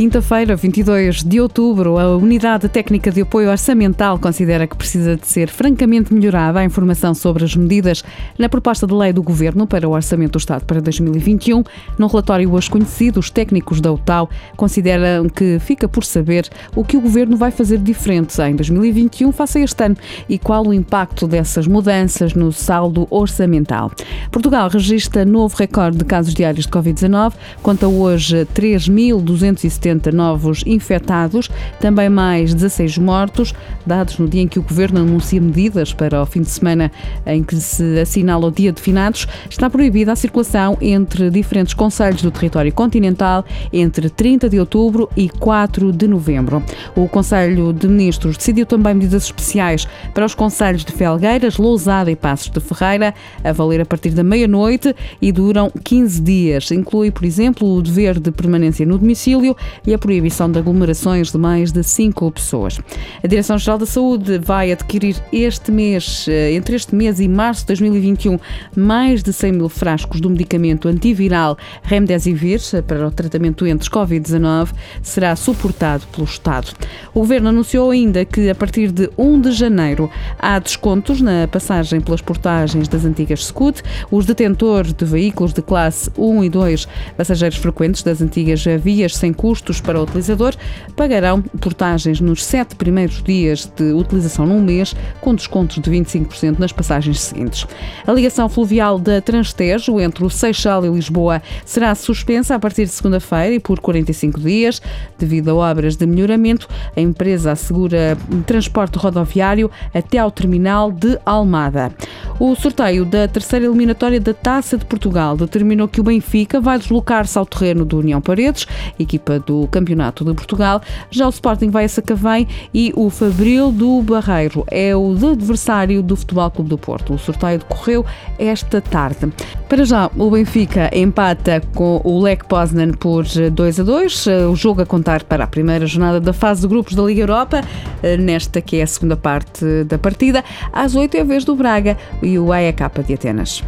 quinta-feira, 22 de outubro, a Unidade Técnica de Apoio Orçamental considera que precisa de ser francamente melhorada a informação sobre as medidas na proposta de lei do Governo para o Orçamento do Estado para 2021. No relatório hoje conhecido, os técnicos da UTAU consideram que fica por saber o que o Governo vai fazer diferente em 2021 face a este ano e qual o impacto dessas mudanças no saldo orçamental. Portugal registra novo recorde de casos diários de Covid-19, conta hoje 3.270 70 novos infectados, também mais 16 mortos, dados no dia em que o Governo anuncia medidas para o fim de semana em que se assinala o Dia de Finados. Está proibida a circulação entre diferentes conselhos do território continental entre 30 de outubro e 4 de novembro. O Conselho de Ministros decidiu também medidas especiais para os conselhos de Felgueiras, Lousada e Passos de Ferreira, a valer a partir da meia-noite e duram 15 dias. Inclui, por exemplo, o dever de permanência no domicílio e a proibição de aglomerações de mais de 5 pessoas. A Direção-Geral da Saúde vai adquirir este mês, eh, entre este mês e março de 2021, mais de 100 mil frascos do medicamento antiviral Remdesivir para o tratamento doentes Covid-19 será suportado pelo Estado. O Governo anunciou ainda que a partir de 1 de janeiro há descontos na passagem pelas portagens das antigas SCUT. Os detentores de veículos de classe 1 e 2, passageiros frequentes das antigas vias sem custo, custos para o utilizador, pagarão portagens nos sete primeiros dias de utilização num mês, com descontos de 25% nas passagens seguintes. A ligação fluvial da Transtejo entre o Seixal e Lisboa será suspensa a partir de segunda-feira e por 45 dias. Devido a obras de melhoramento, a empresa assegura transporte rodoviário até ao terminal de Almada. O sorteio da terceira eliminatória da Taça de Portugal determinou que o Benfica vai deslocar-se ao terreno do União Paredes, equipa do Campeonato de Portugal. Já o Sporting vai a Sacavém e o Fabril do Barreiro é o adversário do Futebol Clube do Porto. O sorteio decorreu esta tarde. Para já, o Benfica empata com o Lech Poznan por 2 a 2. O jogo a contar para a primeira jornada da fase de grupos da Liga Europa, nesta que é a segunda parte da partida. Às 8 é a vez do Braga e o AEK de Atenas.